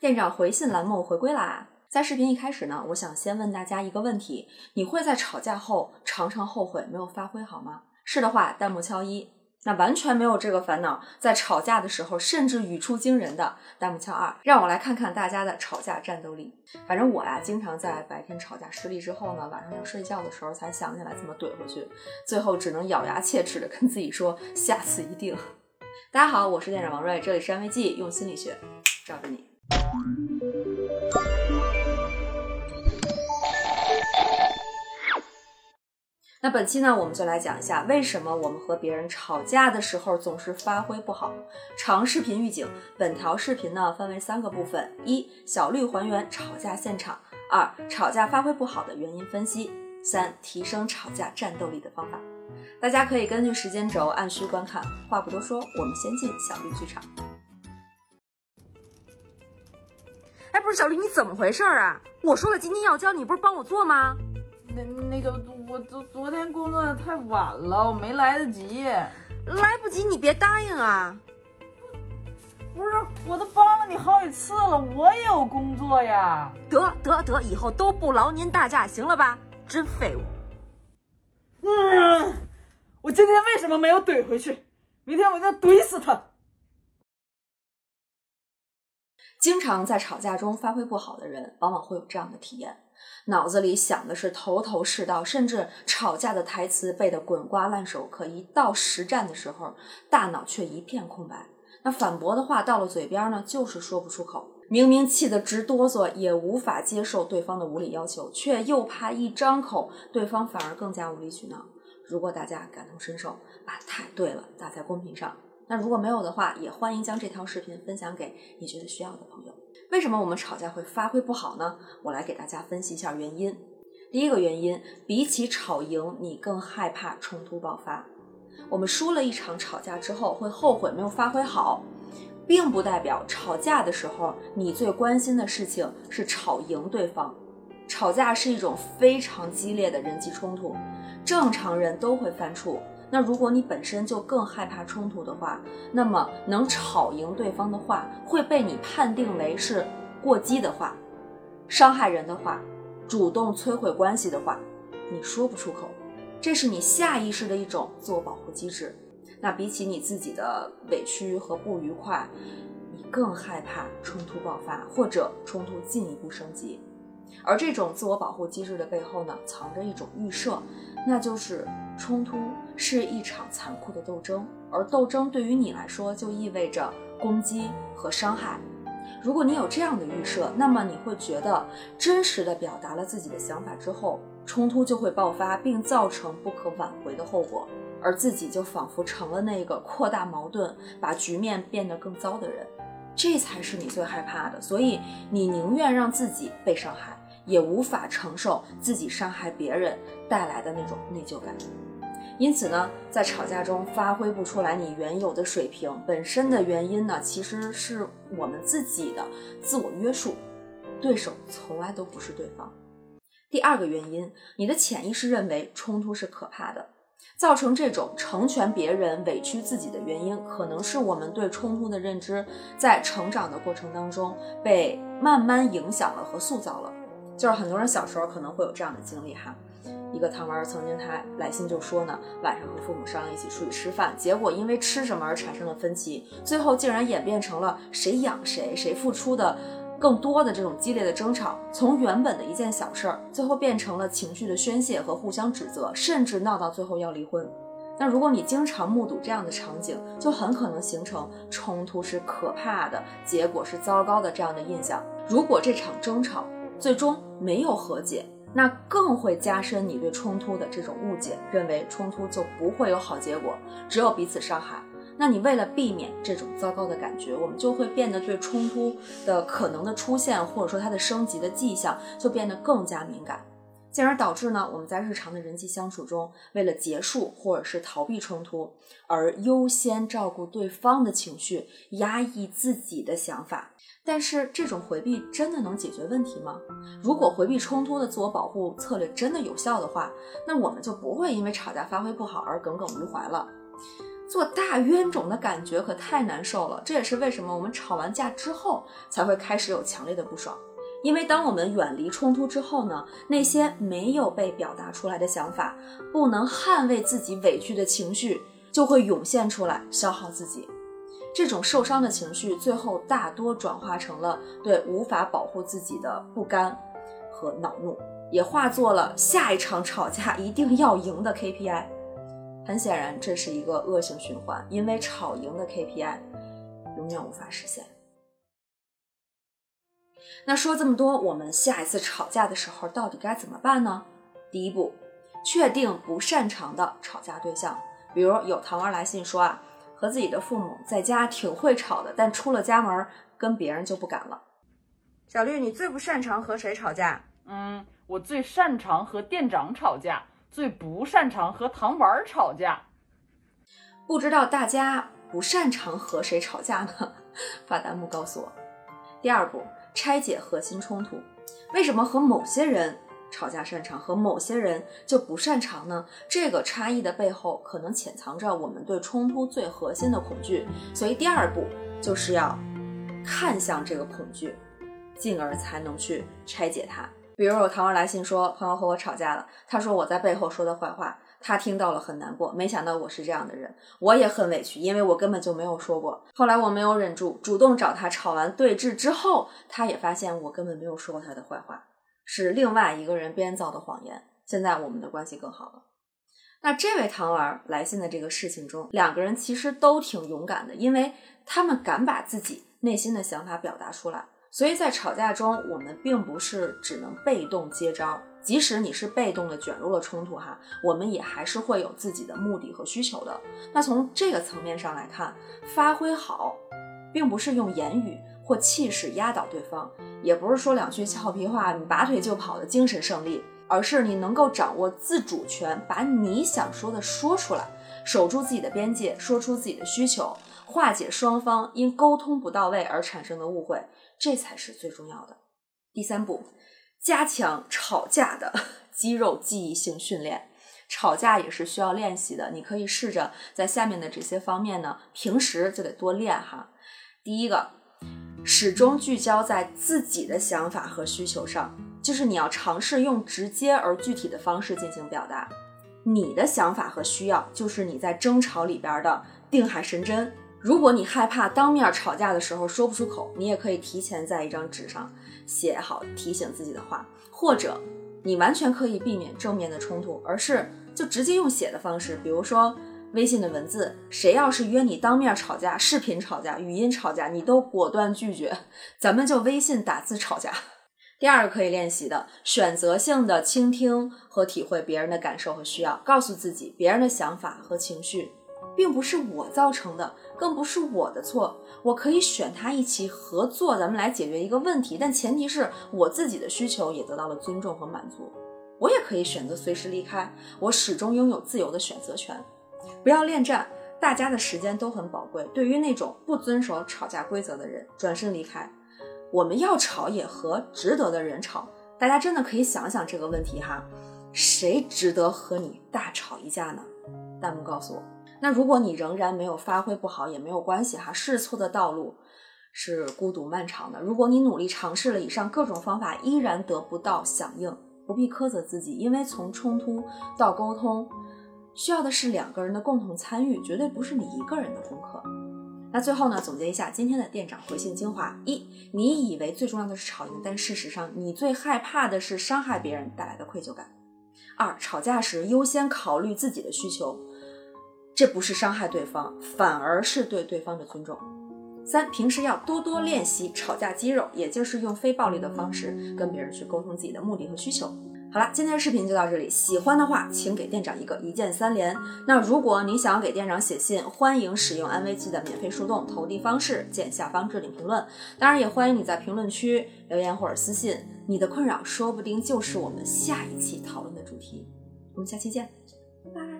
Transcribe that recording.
店长回信栏目回归啦！在视频一开始呢，我想先问大家一个问题：你会在吵架后常常后悔没有发挥好吗？是的话，弹幕敲一；那完全没有这个烦恼，在吵架的时候甚至语出惊人的，弹幕敲二。让我来看看大家的吵架战斗力。反正我呀，经常在白天吵架失利之后呢，晚上要睡觉的时候才想起来怎么怼回去，最后只能咬牙切齿的跟自己说下次一定。大家好，我是店长王瑞，这里是安慰剂，用心理学罩着你。那本期呢，我们就来讲一下为什么我们和别人吵架的时候总是发挥不好。长视频预警：本条视频呢分为三个部分：一、小绿还原吵架现场；二、吵架发挥不好的原因分析；三、提升吵架战斗力的方法。大家可以根据时间轴按需观看。话不多说，我们先进小绿剧场。哎，不是小绿，你怎么回事啊？我说了今天要交，你不是帮我做吗？那那个，我昨昨天工作的太晚了，我没来得及。来不及，你别答应啊！不是，我都帮了你好几次了，我也有工作呀。得得得，以后都不劳您大驾，行了吧？真废物。嗯，我今天为什么没有怼回去？明天我就怼死他。经常在吵架中发挥不好的人，往往会有这样的体验。脑子里想的是头头是道，甚至吵架的台词背得滚瓜烂熟，可一到实战的时候，大脑却一片空白。那反驳的话到了嘴边呢，就是说不出口。明明气得直哆嗦，也无法接受对方的无理要求，却又怕一张口，对方反而更加无理取闹。如果大家感同身受，把太对了打在公屏上。那如果没有的话，也欢迎将这条视频分享给你觉得需要的朋友。为什么我们吵架会发挥不好呢？我来给大家分析一下原因。第一个原因，比起吵赢，你更害怕冲突爆发。我们输了一场吵架之后，会后悔没有发挥好，并不代表吵架的时候你最关心的事情是吵赢对方。吵架是一种非常激烈的人际冲突，正常人都会犯怵。那如果你本身就更害怕冲突的话，那么能吵赢对方的话会被你判定为是过激的话、伤害人的话、主动摧毁关系的话，你说不出口，这是你下意识的一种自我保护机制。那比起你自己的委屈和不愉快，你更害怕冲突爆发或者冲突进一步升级。而这种自我保护机制的背后呢，藏着一种预设，那就是冲突是一场残酷的斗争，而斗争对于你来说就意味着攻击和伤害。如果你有这样的预设，那么你会觉得真实的表达了自己的想法之后，冲突就会爆发，并造成不可挽回的后果，而自己就仿佛成了那个扩大矛盾、把局面变得更糟的人，这才是你最害怕的。所以你宁愿让自己被伤害。也无法承受自己伤害别人带来的那种内疚感，因此呢，在吵架中发挥不出来你原有的水平，本身的原因呢，其实是我们自己的自我约束，对手从来都不是对方。第二个原因，你的潜意识认为冲突是可怕的，造成这种成全别人、委屈自己的原因，可能是我们对冲突的认知在成长的过程当中被慢慢影响了和塑造了。就是很多人小时候可能会有这样的经历哈，一个糖丸曾经他来信就说呢，晚上和父母商量一起出去吃饭，结果因为吃什么而产生了分歧，最后竟然演变成了谁养谁，谁付出的更多的这种激烈的争吵，从原本的一件小事儿，最后变成了情绪的宣泄和互相指责，甚至闹到最后要离婚。那如果你经常目睹这样的场景，就很可能形成冲突是可怕的，结果是糟糕的这样的印象。如果这场争吵，最终没有和解，那更会加深你对冲突的这种误解，认为冲突就不会有好结果，只有彼此伤害。那你为了避免这种糟糕的感觉，我们就会变得对冲突的可能的出现，或者说它的升级的迹象，就变得更加敏感，进而导致呢，我们在日常的人际相处中，为了结束或者是逃避冲突，而优先照顾对方的情绪，压抑自己的想法。但是这种回避真的能解决问题吗？如果回避冲突的自我保护策略真的有效的话，那我们就不会因为吵架发挥不好而耿耿于怀了。做大冤种的感觉可太难受了。这也是为什么我们吵完架之后才会开始有强烈的不爽。因为当我们远离冲突之后呢，那些没有被表达出来的想法，不能捍卫自己委屈的情绪，就会涌现出来，消耗自己。这种受伤的情绪，最后大多转化成了对无法保护自己的不甘和恼怒，也化作了下一场吵架一定要赢的 KPI。很显然，这是一个恶性循环，因为吵赢的 KPI 永远无法实现。那说这么多，我们下一次吵架的时候到底该怎么办呢？第一步，确定不擅长的吵架对象。比如有糖丸来信说啊，和自己的父母在家挺会吵的，但出了家门跟别人就不敢了。小绿，你最不擅长和谁吵架？嗯，我最擅长和店长吵架，最不擅长和糖丸吵架。不知道大家不擅长和谁吵架呢？发弹幕告诉我。第二步。拆解核心冲突，为什么和某些人吵架擅长，和某些人就不擅长呢？这个差异的背后，可能潜藏着我们对冲突最核心的恐惧。所以第二步就是要看向这个恐惧，进而才能去拆解它。比如有糖儿来信说，朋友和我吵架了，他说我在背后说的坏话。他听到了很难过，没想到我是这样的人，我也很委屈，因为我根本就没有说过。后来我没有忍住，主动找他吵完对峙之后，他也发现我根本没有说过他的坏话，是另外一个人编造的谎言。现在我们的关系更好了。那这位糖丸来信的这个事情中，两个人其实都挺勇敢的，因为他们敢把自己内心的想法表达出来。所以在吵架中，我们并不是只能被动接招。即使你是被动的卷入了冲突哈，我们也还是会有自己的目的和需求的。那从这个层面上来看，发挥好，并不是用言语或气势压倒对方，也不是说两句俏皮话你拔腿就跑的精神胜利，而是你能够掌握自主权，把你想说的说出来，守住自己的边界，说出自己的需求，化解双方因沟通不到位而产生的误会，这才是最重要的。第三步。加强吵架的 肌肉记忆性训练，吵架也是需要练习的。你可以试着在下面的这些方面呢，平时就得多练哈。第一个，始终聚焦在自己的想法和需求上，就是你要尝试用直接而具体的方式进行表达。你的想法和需要，就是你在争吵里边的定海神针。如果你害怕当面吵架的时候说不出口，你也可以提前在一张纸上写好提醒自己的话，或者你完全可以避免正面的冲突，而是就直接用写的方式，比如说微信的文字，谁要是约你当面吵架、视频吵架、语音吵架，你都果断拒绝，咱们就微信打字吵架。第二个可以练习的，选择性的倾听和体会别人的感受和需要，告诉自己别人的想法和情绪。并不是我造成的，更不是我的错。我可以选他一起合作，咱们来解决一个问题，但前提是我自己的需求也得到了尊重和满足。我也可以选择随时离开，我始终拥有自由的选择权。不要恋战，大家的时间都很宝贵。对于那种不遵守吵架规则的人，转身离开。我们要吵也和值得的人吵。大家真的可以想想这个问题哈，谁值得和你大吵一架呢？弹幕告诉我。那如果你仍然没有发挥不好也没有关系哈，试错的道路是孤独漫长的。如果你努力尝试了以上各种方法依然得不到响应，不必苛责自己，因为从冲突到沟通需要的是两个人的共同参与，绝对不是你一个人的功课。那最后呢，总结一下今天的店长回信精华：一，你以为最重要的是吵赢，但事实上你最害怕的是伤害别人带来的愧疚感。二，吵架时优先考虑自己的需求。这不是伤害对方，反而是对对方的尊重。三，平时要多多练习吵架肌肉，也就是用非暴力的方式跟别人去沟通自己的目的和需求。好了，今天的视频就到这里，喜欢的话请给店长一个一键三连。那如果你想要给店长写信，欢迎使用安慰剂的免费树洞，投递方式见下方置顶评论。当然也欢迎你在评论区留言或者私信，你的困扰说不定就是我们下一期讨论的主题。我们下期见，拜拜。